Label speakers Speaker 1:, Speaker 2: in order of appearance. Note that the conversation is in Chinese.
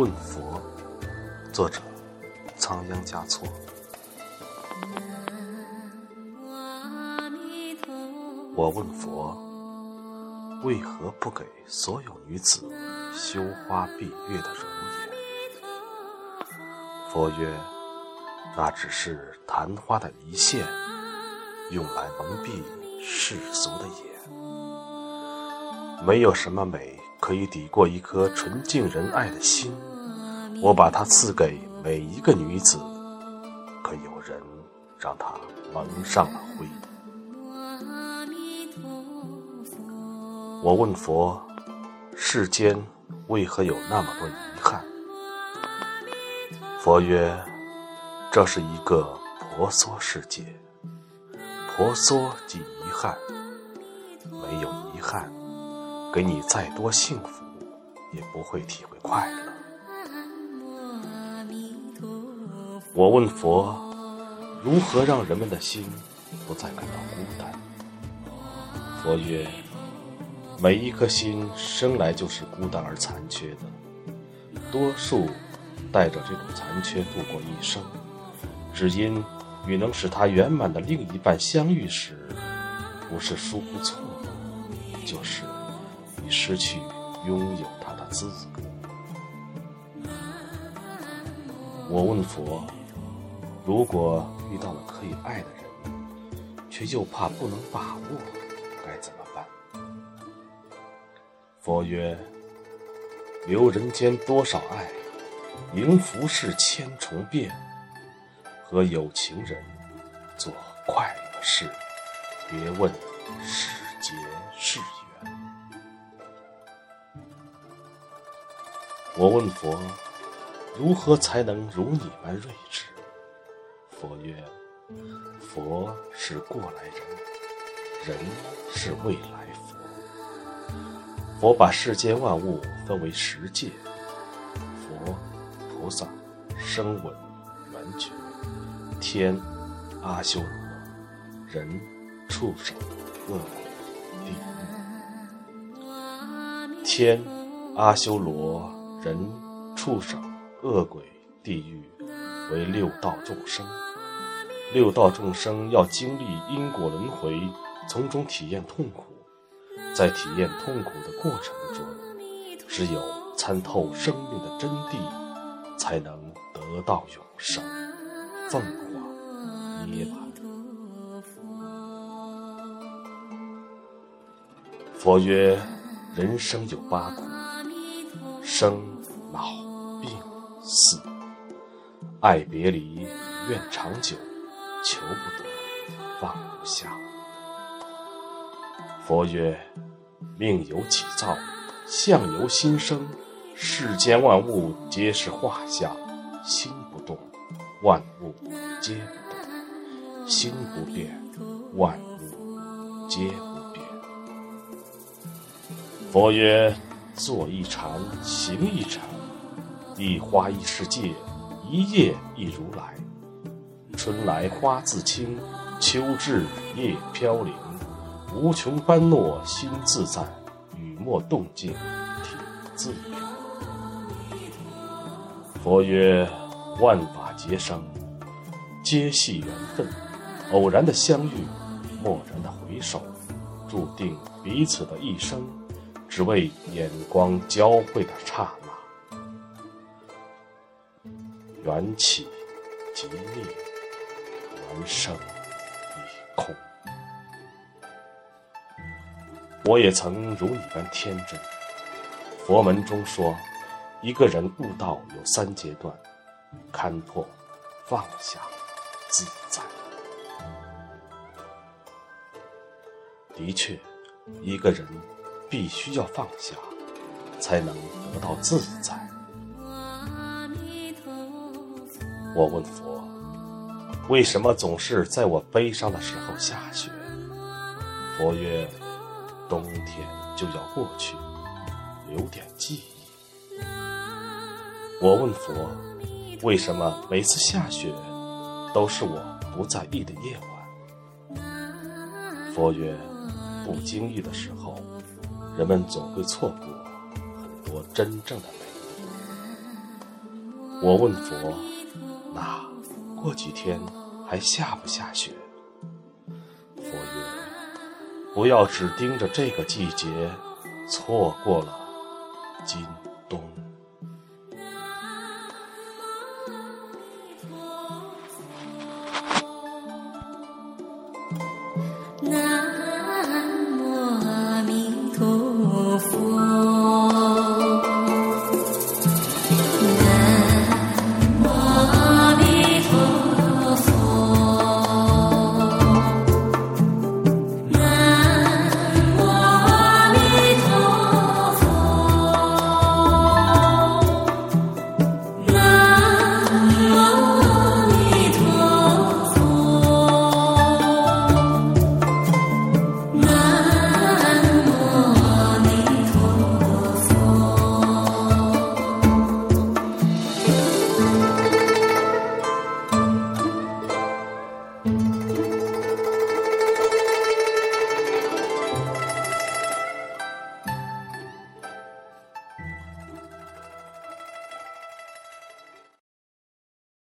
Speaker 1: 问佛作者：仓央嘉措。我问佛：为何不给所有女子羞花闭月的容颜？佛曰：那只是昙花的一现，用来蒙蔽世俗的眼。没有什么美可以抵过一颗纯净仁爱的心。我把它赐给每一个女子，可有人让她蒙上了灰。我问佛：世间为何有那么多遗憾？佛曰：这是一个婆娑世界，婆娑即遗憾。没有遗憾，给你再多幸福，也不会体会快乐。我问佛：如何让人们的心不再感到孤单？佛曰：每一颗心生来就是孤单而残缺的，多数带着这种残缺度过一生，只因与能使他圆满的另一半相遇时，不是疏忽错过，就是已失去拥有他的资格。我问佛。如果遇到了可以爱的人，却又怕不能把握，该怎么办？佛曰：留人间多少爱，迎浮世千重变。和有情人做快乐事，别问是劫是缘。我问佛：如何才能如你般睿智？佛曰：“佛是过来人，人是未来佛。佛把世间万物分为十界：佛、菩萨、声闻、缘觉、天、阿修罗、人、畜生、恶鬼、地狱。天、阿修罗、人、畜生、恶鬼、地狱为六道众生。”六道众生要经历因果轮回，从中体验痛苦，在体验痛苦的过程中，只有参透生命的真谛，才能得到永生。凤凰涅槃。佛曰：人生有八苦：生、老、病、死。爱别离，怨长久。求不得，放不下。佛曰：命由己造，相由心生。世间万物皆是画像，心不动，万物皆不动；心不变，万物皆不变。佛曰：坐一禅，行一禅，一花一世界，一叶一如来。春来花自青，秋至叶飘零。无穷般若心自在，雨墨动静体自然。佛曰：万法皆生，皆系缘分。偶然的相遇，蓦然的回首，注定彼此的一生，只为眼光交汇的刹那。缘起即灭。人生一空，我也曾如你般天真。佛门中说，一个人悟道有三阶段：看破、放下、自在。的确，一个人必须要放下，才能得到自在。我问佛。为什么总是在我悲伤的时候下雪？佛曰：冬天就要过去，留点记忆。我问佛：为什么每次下雪都是我不在意的夜晚？佛曰：不经意的时候，人们总会错过很多真正的美。我问佛：“那过几天还下不下雪？”佛曰：“不要只盯着这个季节，错过了今冬。” Música